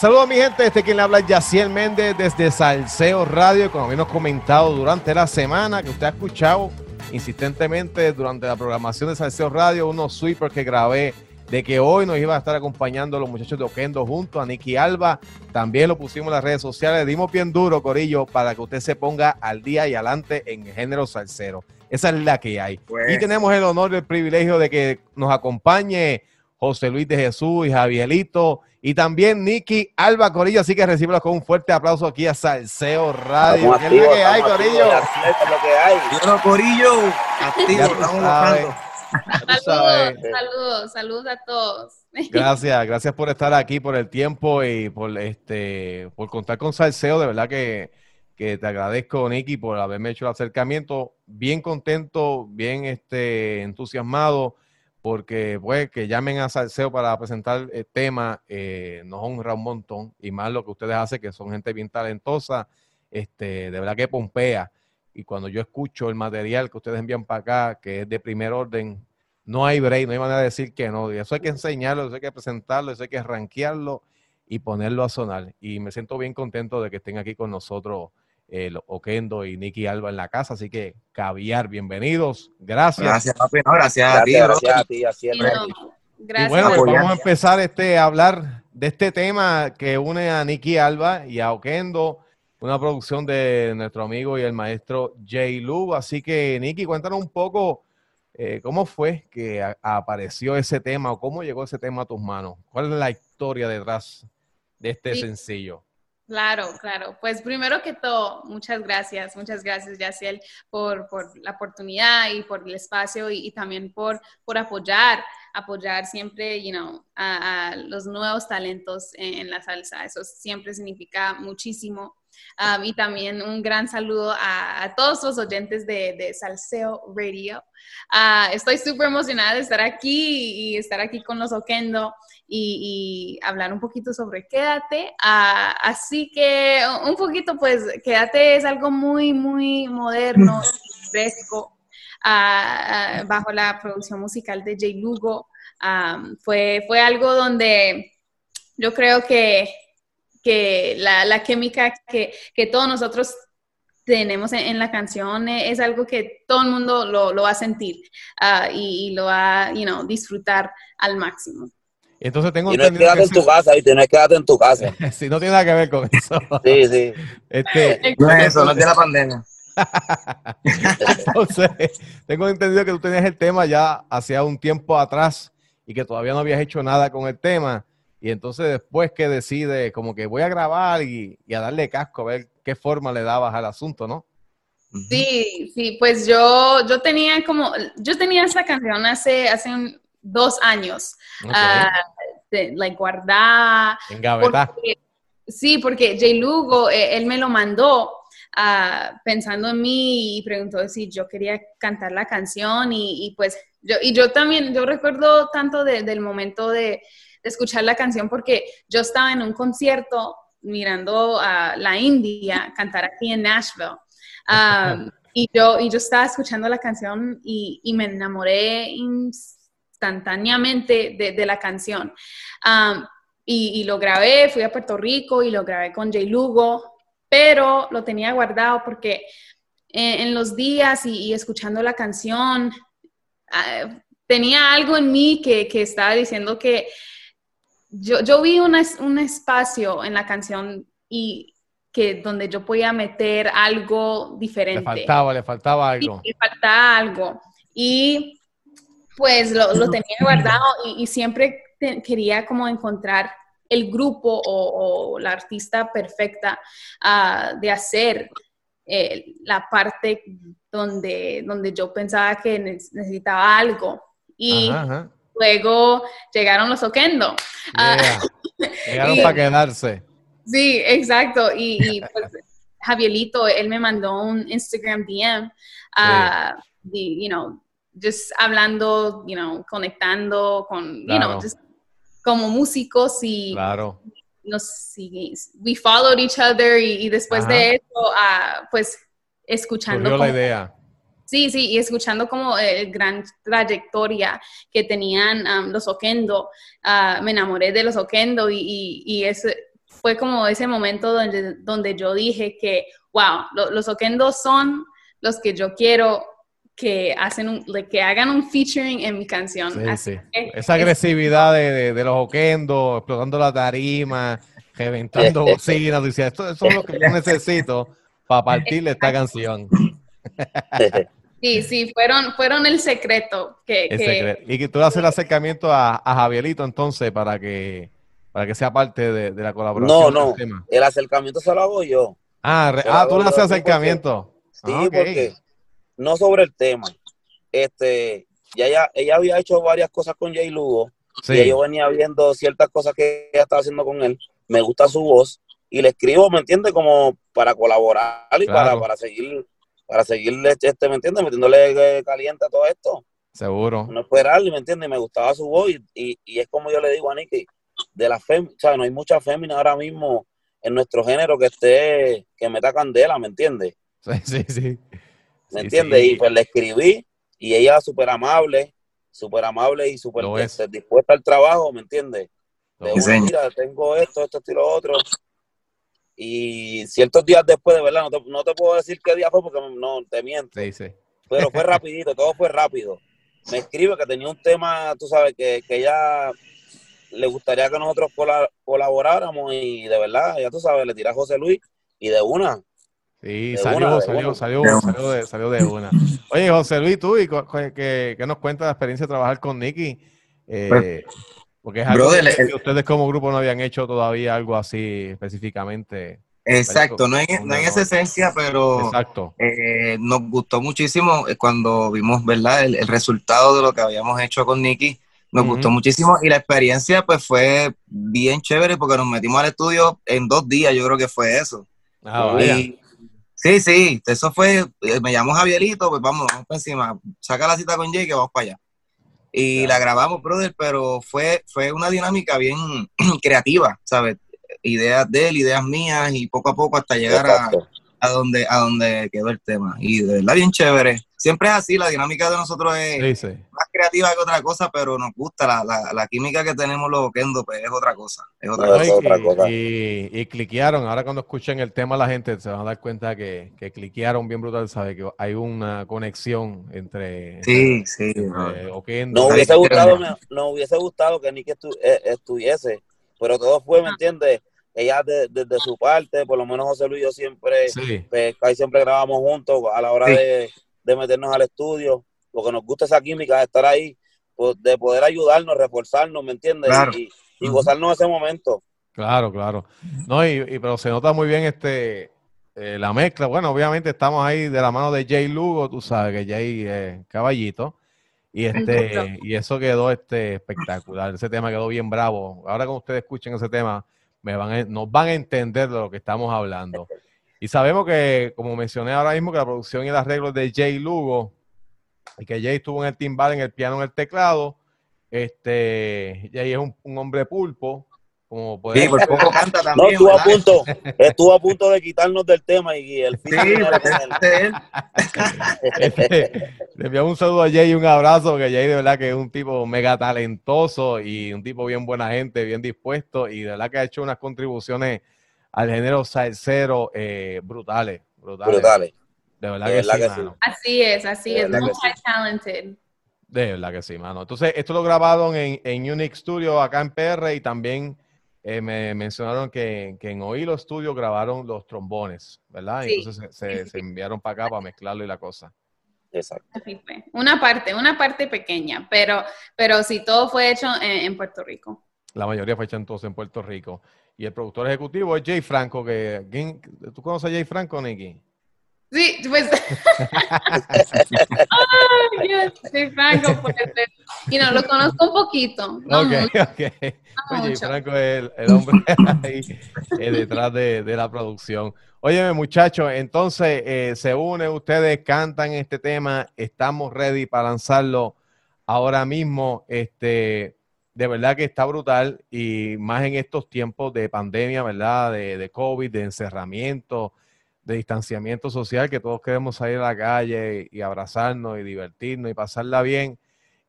Saludos mi gente, este quien le habla es Yaciel Méndez desde Salseo Radio, como habíamos comentado durante la semana, que usted ha escuchado insistentemente durante la programación de Salseo Radio, unos sweepers que grabé de que hoy nos iba a estar acompañando los muchachos de Oquendo junto a Nicky Alba. También lo pusimos en las redes sociales, dimos bien duro, Corillo, para que usted se ponga al día y adelante en el género salsero. Esa es la que hay. Pues. Y tenemos el honor y el privilegio de que nos acompañe José Luis de Jesús y Javierito y también Nicky Alba Corillo, así que recíbelo con un fuerte aplauso aquí a Salseo Radio. ¿Qué es activos, que hay, Corillo? activos, Yaciel, es lo que hay. Bueno, Corillo, activo, estamos Saludos, saludos, saludos a todos. Gracias, gracias por estar aquí, por el tiempo y por este, por contar con Salseo. De verdad que, que te agradezco, Nicky, por haberme hecho el acercamiento. Bien contento, bien este, entusiasmado, porque pues que llamen a Salseo para presentar el tema eh, nos honra un montón y más lo que ustedes hacen, que son gente bien talentosa, este, de verdad que pompea. Y cuando yo escucho el material que ustedes envían para acá, que es de primer orden, no hay break, no hay manera de decir que no. Eso hay que enseñarlo, eso hay que presentarlo, eso hay que rankearlo y ponerlo a sonar. Y me siento bien contento de que estén aquí con nosotros eh, Oquendo y Nicky Alba en la casa. Así que, caviar, bienvenidos. Gracias. Gracias, papi. No, gracias, a ti, Gracias, gracias a ti, Yaciel. Y no, Y gracias. bueno, pues vamos a empezar este, a hablar de este tema que une a Nicky Alba y a Oquendo, una producción de nuestro amigo y el maestro Jay Lu. Así que, Nicky, cuéntanos un poco eh, cómo fue que a- apareció ese tema o cómo llegó ese tema a tus manos. ¿Cuál es la historia detrás de este Sí. sencillo? Claro, claro. Pues primero que todo, muchas gracias, muchas gracias, Yaciel, por, por la oportunidad y por el espacio y, también por, por apoyar, apoyar siempre, you know, a, los nuevos talentos en, en la salsa. Eso siempre significa muchísimo. Um, y también un gran saludo a, a todos los oyentes de, de Salseo Radio. Ah, estoy súper emocionada de estar aquí y estar aquí con los Oquendo y, y hablar un poquito sobre Quédate. Ah, así que un poquito, pues, Quédate es algo muy, muy moderno, fresco, ah, bajo la producción musical de Jay Lugo. Ah, fue, fue algo donde yo creo que, que la, la química que, que todos nosotros tenemos en, en la canción es algo que todo el mundo lo, lo va a sentir ah, y, y lo va a you know, disfrutar al máximo. Entonces tengo Y no entendido quédate en que tu casa, ¿viste? No es quédate en tu casa. sí, no tiene nada que ver con eso. Sí, sí. Este, No es eso, no es de la pandemia. Entonces, tengo entendido que tú tenías el tema ya hacía un tiempo atrás y que todavía no habías hecho nada con el tema. Y entonces después que decides como que voy a grabar y, y a darle casco, a ver qué forma le dabas al asunto, ¿no? Sí, sí, pues yo, yo tenía como, yo tenía esa canción hace, hace un- dos años, Ok. ah, de, like, guardada, en gaveta. Porque- sí, porque Jay Lugo, eh, él me lo mandó ah, pensando en mí y preguntó si yo quería cantar la canción y, y pues yo, y yo también, yo recuerdo tanto de- del momento de, de escuchar la canción porque yo estaba en un concierto mirando a la India cantar aquí en Nashville. Um, y, yo, y yo estaba escuchando la canción y, y me enamoré instantáneamente de, de la canción. Um, y, y lo grabé, fui a Puerto Rico y lo grabé con Jay Lugo, pero lo tenía guardado porque en, en los días y, y escuchando la canción, ah, tenía algo en mí que, que estaba diciendo que yo, yo vi una un espacio en la canción y que donde yo podía meter algo diferente. Le faltaba, le faltaba Sí, algo. le faltaba algo. Y pues lo, lo tenía guardado y, y siempre te- quería como encontrar el grupo o, o la artista perfecta ah, de hacer eh, la parte donde, donde yo pensaba que ne- necesitaba algo. Y Ajá, ajá. Luego llegaron los Oquendo. Ah. Llegaron para quedarse. Sí, exacto. Y, y, pues, Javierito, él me mandó un Instagram DM, ah, de, you know, just hablando, you know, conectando con, you know, just como músicos y Claro. nos we followed each other y, y después Ajá. de eso, ah, pues escuchando Surgió la idea. Sí, sí, y escuchando como el gran trayectoria que tenían um, los Oquendo, ah, me enamoré de los Oquendo y, y, y es, fue como ese momento donde, donde yo dije que, wow, lo- los Oquendos son los que yo quiero que, hacen un- que hagan un featuring en mi canción. Sí, Así sí. que Esa es- agresividad de, de- de los oquendos, explotando la tarima, reventando bocinas, decía, esto, eso es lo que yo necesito para partirle esta canción. Sí, sí, fueron, fueron el secreto que, El que- secreto. Y que tú le haces el acercamiento a, a Javierito entonces para que para que sea parte de, de la colaboración. No, no. tema. El acercamiento se lo hago yo. Ah, re- ah, tú le haces porque- acercamiento. Sí, Ah, porque no sobre el tema. Este, ya ella, ella había hecho varias cosas con Jay Lugo y yo venía viendo ciertas cosas que ella estaba haciendo con él. Me gusta su voz y le escribo, ¿me entiende? Como para colaborar y Claro. para, para seguir, para seguirle, este, ¿me entiende? Metiéndole eh, caliente a todo esto. seguro. No esperarle, ¿me entiende? Me gustaba su voz y, y, y es como yo le digo a Nicky, de la fem, o sea, no hay mucha fémina ahora mismo en nuestro género que esté, que meta candela, ¿me entiende? Sí, sí, sí. ¿Me Sí, entiendes? sí. Y pues le escribí y ella súper amable, súper amable y súper dispuesta al trabajo, ¿me entiendes? De una, mira, tengo esto, esto, esto y lo otro. Y ciertos días después, de verdad, no te, no te puedo decir qué día fue porque no te miento, Sí, sí. pero fue rapidito, todo fue rápido. Me escribe que tenía un tema, tú sabes, que, que ella le gustaría que nosotros cola- colaboráramos y de verdad, ya tú sabes, le tiré a José Luis y de una. Sí, salió, una, de salió, salió, salió de, salió de una. Oye, José Luis, tú, ¿y qué nos cuenta la experiencia de trabajar con Nicky? Eh, Pues, porque es algo brother, que el- ustedes como grupo no habían hecho todavía algo así específicamente. Exacto, no en, no en esa esencia, pero Exacto. eh, nos gustó muchísimo eh, cuando vimos, ¿verdad? El, el resultado de lo que habíamos hecho con Nicky. Nos gustó muchísimo y la experiencia pues fue bien chévere porque nos metimos al estudio en dos días, yo creo que fue eso. Ah. Y- sí, sí, eso fue, eh, me llamó Javierito, pues vamos, vamos para encima, saca la cita con Jay que vamos para allá. Y la grabamos, brother, pero fue, fue una dinámica bien creativa, ¿sabes? Ideas de él, ideas mías y poco a poco hasta llegar a, a donde, a donde quedó el tema. Y de verdad bien chévere. Siempre es así, la dinámica de nosotros es Sí, sí. Creativa que otra cosa, pero nos gusta, la, la, la química que tenemos los Kendo, pues es otra cosa, es otra No, cosa. es otra y, cosa. y- y cliquearon. Ahora cuando escuchen el tema la gente se van a dar cuenta que, que cliquearon bien brutal, sabe que hay una conexión entre, Sí, sí. entre. Oquendo. Nos Ahí hubiese gustado, me- nos hubiese gustado que Nicky estu- eh, estuviese, pero todo fue, ¿me entiendes? Ella de- desde su parte, por lo menos José Luis y yo siempre, Sí, pues, casi siempre grabamos juntos a la hora Sí. de, de meternos al estudio, porque nos gusta esa química de estar ahí, pues, de poder ayudarnos, reforzarnos, ¿me entiendes? Claro. Y, y gozarnos ese momento. claro, claro. No, y, y- pero se nota muy bien este eh, la mezcla. Bueno, obviamente estamos ahí de la mano de Jay Lugo, tú sabes que Jay es caballito. Y este, y eso quedó este espectacular. Ese tema quedó bien bravo. Ahora cuando ustedes escuchen ese tema, me van a- nos van a entender de lo que estamos hablando. Y sabemos que, como mencioné ahora mismo, que la producción y el arreglo de Jay Lugo, y que Jay estuvo en el timbal, en el piano, en el teclado. Este, Jay es un, un hombre pulpo, como puede Sí, por poco canta No, también. estuvo a punto, estuvo a punto de quitarnos del tema y el Sí, con él. este. Este, le enviamos un saludo a Jay y un abrazo, que Jay de verdad que es un tipo mega talentoso y un tipo bien buena gente, bien dispuesto y de verdad que ha hecho unas contribuciones al género salsero eh, brutales, brutales. Brutales. De verdad De que verdad sí, que sí. mano. Así es, así De es, sí. multi-talented. De verdad que sí, mano. Entonces, esto lo grabaron en, en Unique Studio acá en PR y también eh, me mencionaron que, que en Oílo Studio grabaron los trombones, ¿verdad? Sí, Entonces se, se- enviaron para acá para mezclarlo y la cosa. Exacto. Una parte, una parte pequeña, pero, pero sí, todo fue hecho en, en Puerto Rico. La mayoría fue hecha entonces en Puerto Rico. Y el productor ejecutivo es Jay Franco, que ¿quién- ¿tú conoces a Jay Franco, Nicky? Sí, pues. Ay, yes, sí, Franco, pues. Y no, lo conozco un poquito. No ok, mucho, ok. Mucho. Franco es el, el hombre ahí eh, detrás de, de la producción. Óyeme, muchachos, entonces eh, se unen ustedes, cantan este tema, estamos ready para lanzarlo ahora mismo. Este, de verdad que está brutal y más en estos tiempos de pandemia, ¿verdad? De, de COVID, de encerramiento, de distanciamiento social, que todos queremos salir a la calle y abrazarnos y divertirnos y pasarla bien.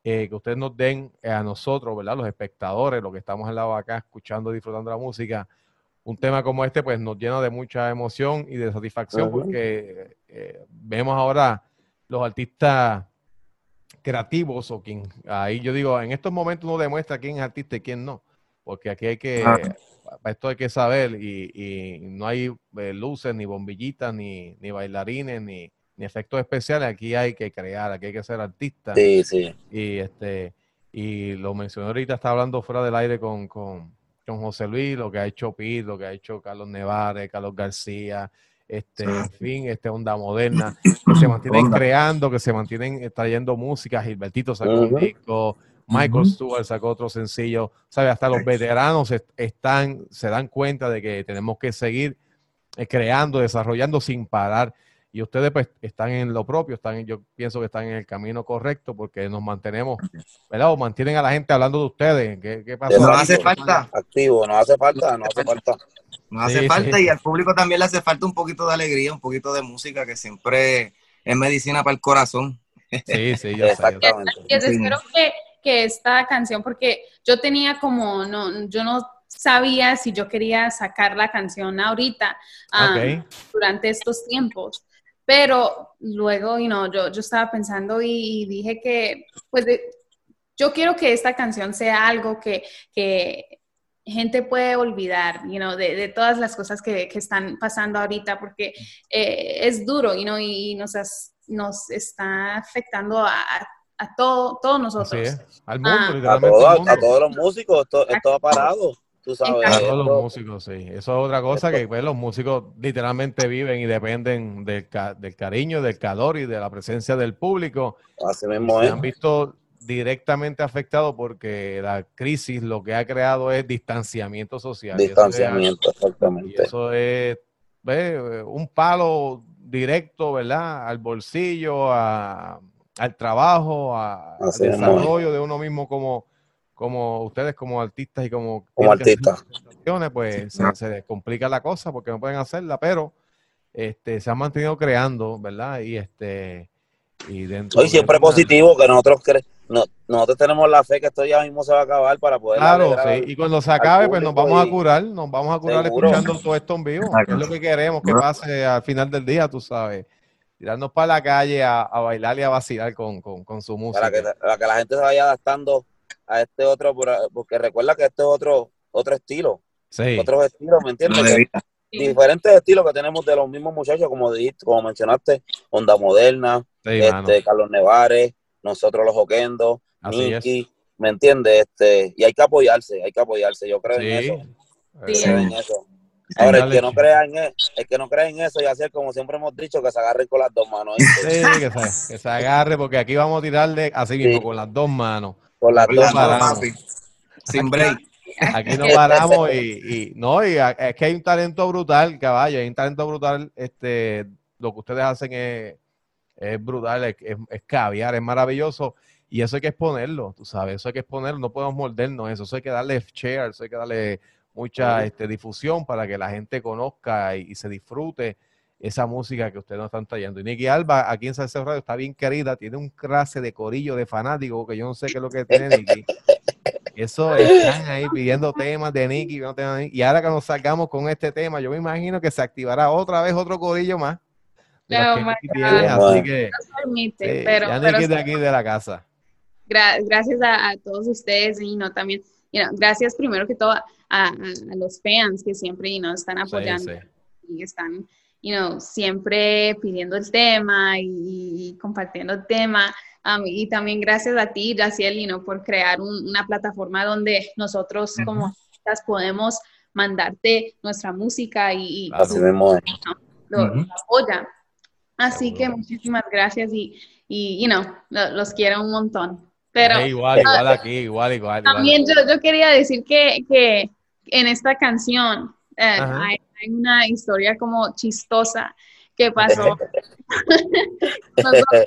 eh, que ustedes nos den eh, a nosotros, ¿verdad? Los espectadores, los que estamos al lado acá escuchando y disfrutando la música, un tema como este pues nos llena de mucha emoción y de satisfacción porque eh, vemos ahora los artistas creativos o quien ahí yo digo en estos momentos uno demuestra quién es artista y quién no porque aquí hay que. Para esto hay que saber y, y no hay eh, luces ni bombillitas ni, ni bailarines ni, ni efectos especiales aquí hay que crear aquí hay que ser artista Sí, sí. y este y lo mencioné ahorita, estaba hablando fuera del aire con, con, con José Luis, lo que ha hecho Pete, lo que ha hecho Carlos Nevares, Carlos García, este, en fin, este Onda Moderna, que se mantienen Onda. creando, que se mantienen eh, trayendo música, Gilbertito sacó un Ujú. disco, Michael Ujú. Stewart sacó otro sencillo, ¿sabe? Hasta los veteranos est- están, se dan cuenta de que tenemos que seguir eh, creando, desarrollando sin parar. Y ustedes pues están en lo propio, están, en- yo pienso que están en el camino correcto porque nos mantenemos, ¿verdad? O mantienen a la gente hablando de ustedes. ¿Qué, qué pasó? No Exacto. hace falta, Activo, no hace falta, no hace falta. no hace Sí, falta sí. y al público también le hace falta un poquito de alegría, un poquito de música que siempre es medicina para el corazón. Sí, sí, yo sé. Exactamente. Espero que, que esta canción, porque yo tenía como, no, yo no sabía si yo quería sacar la canción ahorita, ah, Ok. durante estos tiempos. Pero luego, you know, yo, yo estaba pensando y, y dije que, pues, de- yo quiero que esta canción sea algo que, que gente puede olvidar, you know, de, de todas las cosas que, que están pasando ahorita, porque eh, es duro, you know, y nos, has- nos está afectando a, a- a todo, todos nosotros. Al mundo, Ah. A, literalmente. todo- al a, mundo. todos los músicos, esto, esto ha parado. Tú sabes. A todos los músicos, sí. Eso es otra cosa que pues, los músicos literalmente viven y dependen del, ca- del cariño, del calor y de la presencia del público. así Y mismo se es. han visto directamente afectados porque la crisis lo que ha creado es distanciamiento social. Y eso es- Distanciamiento, Y exactamente. eso es ve, un palo directo, ¿verdad? Al bolsillo, a- al trabajo, a- al desarrollo de uno mismo como, como ustedes, como artistas y como, Como artistas. pues se, se les complica la cosa porque no pueden hacerla, pero este, se han mantenido creando, ¿verdad? Y este y dentro Hoy siempre de positivo que nosotros no, nosotros tenemos la fe que esto ya mismo se va a acabar para poder Claro, sí. Y cuando se acabe, pues nos vamos a curar, nos vamos a curar Seguro. escuchando todo esto en vivo, que es lo que queremos que pase al final del día, tú sabes. Tirarnos para la calle a, a bailar y a vacilar con, con, con su música. para que, para que la gente se vaya adaptando a este otro, por- porque recuerda que este es otro, otro estilo, Sí, otros estilos, ¿me entiendes? Sí. diferentes estilos que tenemos de los mismos muchachos, como dijiste, como mencionaste, Onda Moderna, sí, mano. este, Carlos Nevares, nosotros los Oquendos. Nicky, ¿me entiendes? Este, y hay que apoyarse, hay que apoyarse, yo creo en eso. Sí. Sí. creo en eso. Ahora, el Dale. que no crea en eso, el que no cree en eso y hacer como siempre hemos dicho, que se agarren con las dos manos. Sí, que se, que se agarre, porque aquí vamos a tirarle así mismo, Sí. con las dos manos. Con las Aquí dos no manos. Sin break. Aquí no paramos y, y- no, y a- es que hay un talento brutal, caballo, hay un talento brutal, este, lo que ustedes hacen es, es brutal, es, es, es caviar, es maravilloso, y eso hay que exponerlo, tú sabes, eso hay que exponerlo, no podemos mordernos eso, eso hay que darle share, eso hay que darle mucha este, difusión para que la gente conozca y, y se disfrute esa música que ustedes nos están trayendo. Y Nicky Alba, aquí en Salseo Radio, está bien querida, tiene un clase de corillo de fanáticos que yo no sé qué es lo que tiene Nicky. Eso están ahí pidiendo temas de Nicky, pidiendo temas de Nicky. y ahora que nos salgamos con este tema, yo me imagino que se activará otra vez otro corillo más. los Oh que tiene, así que No permite, sí, pero, ya pero Nicky es de aquí de la casa. gra- gracias a, a todos ustedes y no también, you know, gracias primero que todo a, a- los fans que siempre you know, están Sí, apoyando sí. y están you know, siempre pidiendo el tema y, y compartiendo el tema. Um, y también gracias a ti, Yaciel, you know, por crear un- una plataforma donde nosotros Ujú. como artistas podemos mandarte nuestra música y, y. Así mismo es. lo, Ujú. lo apoya. Así que muchísimas gracias y, y you know, lo- los quiero un montón. Pero Eh, igual, igual aquí, igual, igual. igual. también yo, yo quería decir que, que en esta canción eh, hay, hay una historia como chistosa que pasó. Nosotros,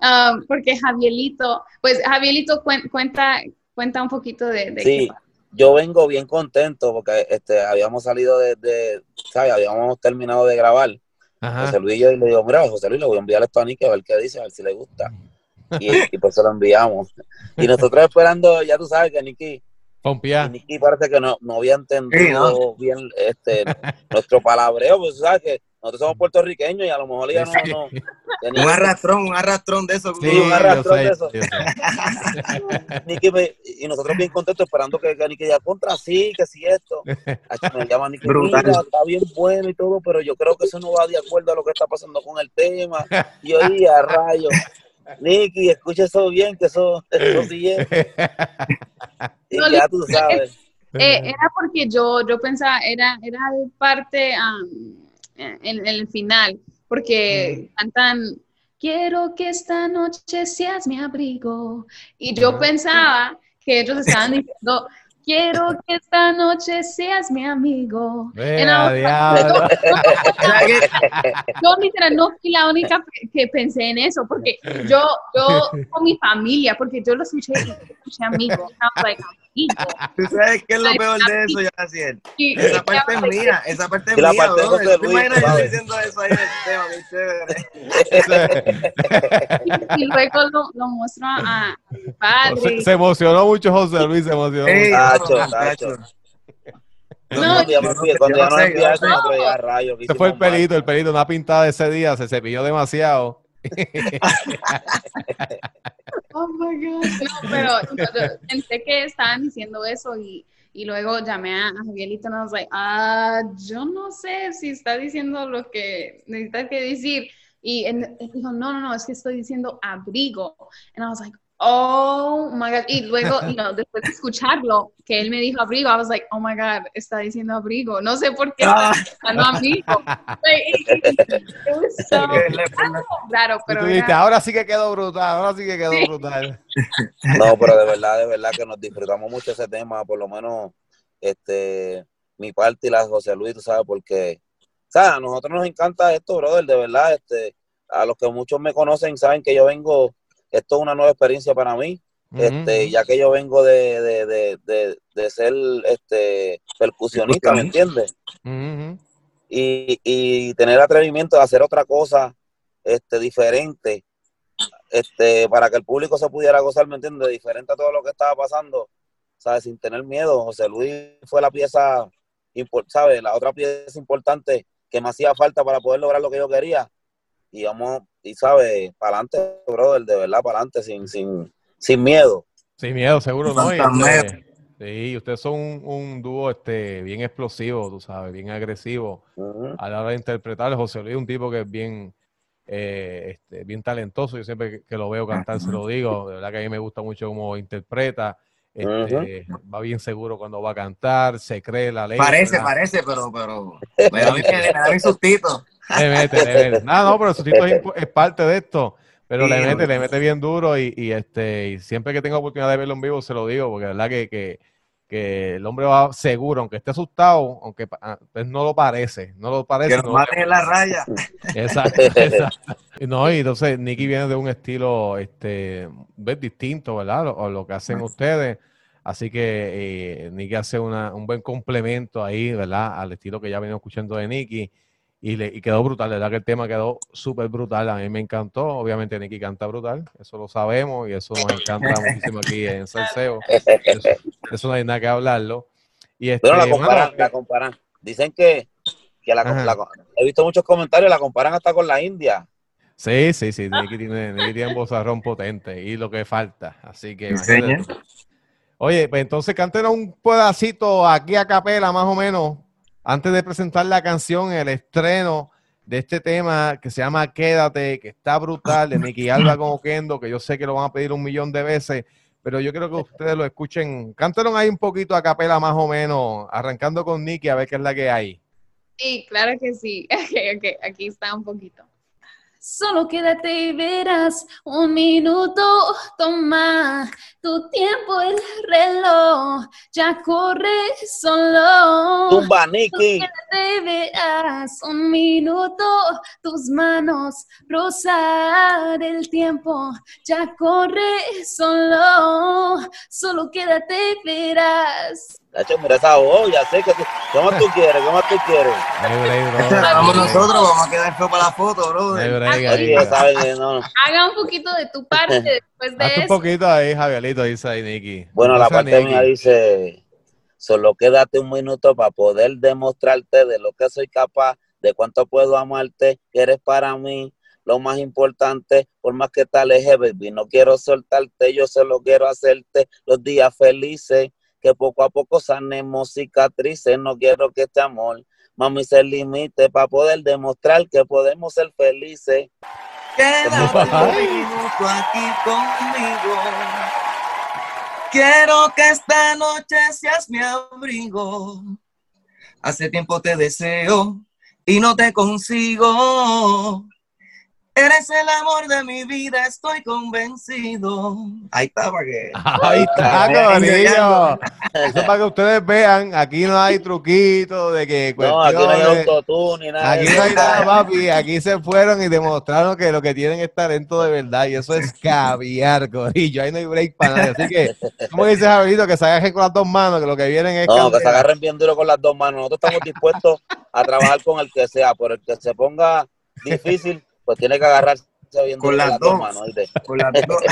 um, porque Javielito, pues Javielito cuen- cuenta, cuenta un poquito de, de Sí, yo vengo bien contento porque este, habíamos salido de, de- ¿sabes? Habíamos terminado de grabar. Ajá. José Luis y yo y le digo, mira, José Luis, le voy a enviar esto a Nicky a ver qué dice, a ver si le gusta. Y, y pues se lo enviamos. Y nosotros esperando, ya tú sabes que Nicky Pompía. Y Nicky parece que no, no había entendido bien este, nuestro palabreo, pues sabes que nosotros somos puertorriqueños y a lo mejor ella no... no tenía... Un arrastrón, un arrastrón de eso. Sí, un arrastrón de eso. Nicky y nosotros bien contentos esperando que, que Nicky diga contra sí, que sí esto. Me llama Nicky, Brutal. Mira, está bien bueno y todo, pero yo creo que eso no va de acuerdo a lo que está pasando con el tema. Y oí a rayos. Nicky, escucha eso bien, que eso, eso sí es. Y ya tú sabes. Eh, era porque yo, yo pensaba, era, era parte en, el final, porque cantan, quiero que esta noche seas mi abrigo. Y yo pensaba que ellos estaban diciendo, quiero que esta noche seas mi amigo. yo, literal no fui la única que pensé en eso, porque yo, yo con mi familia, porque yo lo escuché, escuché amigo. ¿Tú sabes qué es lo peor de eso, Yaciel? Esa parte es mía, esa parte es mía, bro. ¿Te imaginas yo diciendo eso ahí en el tema? chévere. Y, luego lo, lo muestro a, mi padre. Se, emocionó mucho José Luis, se emocionó. Sí, tacho, tacho. No, cuando ya no ya rayos. Ese fue el pelito, el pelito, una pintada de ese día, se cepilló demasiado. oh my God. No, pero yo, pensé que estaban diciendo eso y, y luego llamé a, Javierito y nos like, ah, yo no sé si está diciendo lo que necesita que decir. Y él, dijo, no, no, no, es que estoy diciendo abrigo. And I was like, oh my God. Y luego, you know, después de escucharlo, que él me dijo abrigo, I was like, oh my God, está diciendo abrigo. No sé por qué está diciendo abrigo. claro, pero. tú dijiste, ahora sí que quedó brutal, ahora sí que quedó brutal. No, pero de verdad, de verdad que nos disfrutamos mucho ese tema, por lo menos, este, mi parte y la de José Luis, tú sabes, porque, ¿sabes? A nosotros nos encanta esto, brother, de verdad, este, a los que muchos me conocen saben que yo vengo esto es una nueva experiencia para mí, este, ya que yo vengo de, de, de, de ser este, percusionista, ¿me entiendes? y, y, tener atrevimiento de hacer otra cosa este, diferente, este, para que el público se pudiera gozar, ¿me entiendes? Diferente a todo lo que estaba pasando, ¿sabes? Sin tener miedo. José Luis fue la pieza, ¿sabes? La otra pieza importante que me hacía falta para poder lograr lo que yo quería. Y vamos, y sabe, para adelante, brother, de verdad, para adelante, sin, sin, sin miedo. Sin miedo, seguro, ¿no? Y, este, sí, ustedes son un, dúo este, bien explosivo, tú sabes, bien agresivo a la hora de interpretar. José Luis es un tipo que es bien, eh, este, bien talentoso. Yo siempre que, lo veo cantar se lo digo. De verdad que a mí me gusta mucho cómo interpreta. Este, Va bien seguro cuando va a cantar, se cree la ley. Parece, parece, pero, pero, pero a mí me da un sustito. Le mete, le mete. No, no, pero el sustito es, parte de esto. Pero le mete, le mete bien duro y, y, este, y siempre que tengo oportunidad de verlo en vivo se lo digo, porque la verdad que, que, que el hombre va seguro, aunque esté asustado, aunque ah, pues no lo parece, no lo parece. Que lo maten en la raya. Exacto, exacto. No, y entonces Nicky viene de un estilo este, ¿ves? distinto, ¿verdad? O lo que hacen ustedes. Así que eh, Nicky hace una, un buen complemento ahí, ¿verdad? Al estilo que ya venimos escuchando de Nicky. Y, le, y quedó brutal, de verdad que el tema quedó súper brutal, a mí me encantó, obviamente Nicky canta brutal, eso lo sabemos y eso nos encanta muchísimo aquí en Salseo, eso, no hay nada que hablarlo. Y este, la comparan, la comparan, dicen que, que la, he visto muchos comentarios, la comparan hasta con la India. Sí, sí, sí, Nicky tiene, Nicky tiene un bozarrón potente y lo que falta, así que... Oye, pues entonces cántenos un pedacito aquí a capela más o menos antes de presentar la canción, el estreno de este tema que se llama Quédate, que está brutal, de Nicky Alba con Oquendo, que yo sé que lo van a pedir un millón de veces, pero yo quiero que ustedes lo escuchen. Cántanos ahí un poquito a capela más o menos, arrancando con Nicky a ver qué es la que hay. Sí, claro que sí. aquí está un poquito. Solo quédate y verás un minuto, toma tu tiempo, el reloj ya corre solo. Tumba, Nicky. Quédate te veas un minuto, tus manos rozar el tiempo, ya corre solo, solo quédate y verás. Nacho, mira esa voz, ya sé que tú, ¿qué más tú quieres? ¿Qué más tú quieres? Vamos nosotros, vamos a quedar feo para la foto, bro. Haga un poquito de tu parte después de Hazte un eso. poquito ahí, Javierito, dice ahí, Nicky. Bueno, la parte mía dice, solo quédate un minuto para poder demostrarte de lo que soy capaz, de cuánto puedo amarte, que eres para mí lo más importante, por más que te aleje, baby, no quiero soltarte, yo solo quiero hacerte los días felices, que poco a poco sanemos cicatrices, no quiero que este amor, mami, se limite para poder demostrar que podemos ser felices. Quédate un minuto aquí conmigo. Quiero que esta noche seas mi abrigo. Hace tiempo te deseo y no te consigo. Eres el amor de mi vida, estoy convencido. Ahí está, para que. Ahí está, Venga, Corillo. Eso para que ustedes vean, aquí no hay truquito de que No, aquí no hay autotune ni nada. Aquí no hay nada, papi. Aquí se fueron y demostraron que lo que tienen es talento de verdad. Y eso es caviar, corillo. Ahí no hay break para nadie. Así que, como dice Javierito, que se agarren con las dos manos, que lo que vienen es No, que se agarren bien duro con las dos manos. Nosotros estamos dispuestos a trabajar con el que sea, pero el que se ponga difícil, pues tiene que agarrarse bien Con las dos. manos. Con las dos.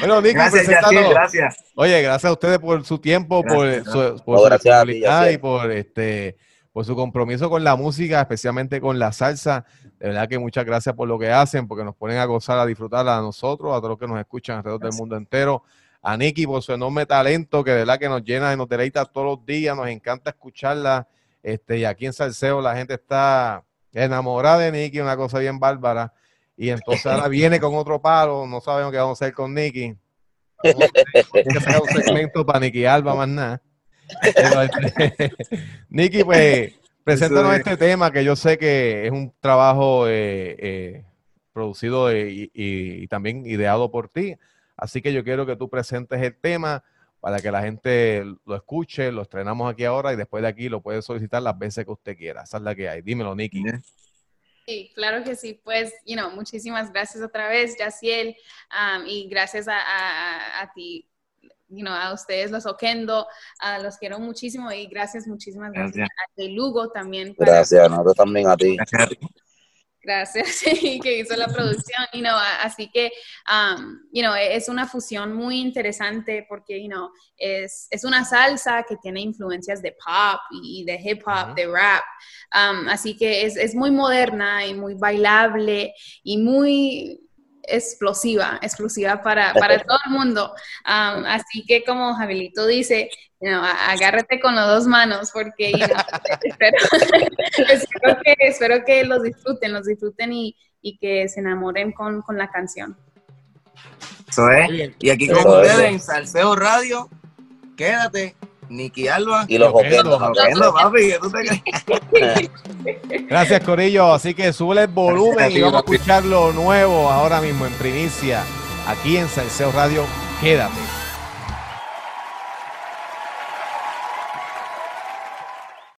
Bueno, Nicky, Gracias, preséntanos. Yaciel, gracias. Oye, gracias a ustedes por su tiempo, Gracias, por su, por No, su Yaciel. y por este por su compromiso con la música, especialmente con la salsa. De verdad que muchas gracias por lo que hacen, porque nos ponen a gozar, a disfrutar a nosotros, a todos los que nos escuchan alrededor del mundo entero. A Nicky por su enorme talento, que de verdad que nos llena y nos deleita todos los días, nos encanta escucharla. Este, y aquí en Salseo la gente está enamorada de Nicky, una cosa bien bárbara. Y entonces ahora viene con otro palo, no sabemos qué vamos a hacer con Nicky. Que hacer un segmento para Nicky Alba más nada. Nicky, pues, preséntanos este tema que yo sé que es un trabajo eh, eh, producido eh, y, y- y también ideado por ti. Así que yo quiero que tú presentes el tema para que la gente lo escuche, lo estrenamos aquí ahora y después de aquí lo puede solicitar las veces que usted quiera. Esa es la que hay. Dímelo, Nicky. Sí, claro que sí. Pues, you know, muchísimas gracias otra vez, Yaciel, um, y gracias a, a- a ti, you know, a ustedes, los Oquendo, a los quiero muchísimo y gracias, muchísimas gracias, Gracias. a Lugo también. Gracias, nosotros también a ti. Gracias a ti. Gracias, sí, que hizo la producción, you know, así que, um, you know, es una fusión muy interesante porque, you know, es, es una salsa que tiene influencias de pop y de hip hop, Ujú. de rap, um, así que es, es muy moderna y muy bailable y muy explosiva, explosiva para, para todo el mundo. Um, así que como Javilito dice, you know, agárrate con las dos manos porque you know, espero, espero que, espero que los disfruten, los disfruten y, y que se enamoren con, con la canción. Eso es. Y aquí con ustedes en Salseo Radio, quédate, Nicky Alba. Y los Oquendo. oquendos. Oquendo, papi, ¿qué tú te crees? Gracias, Corillo. Así que sube el volumen y vamos a escuchar lo nuevo ahora mismo en primicia aquí en Salseo Radio. Quédate.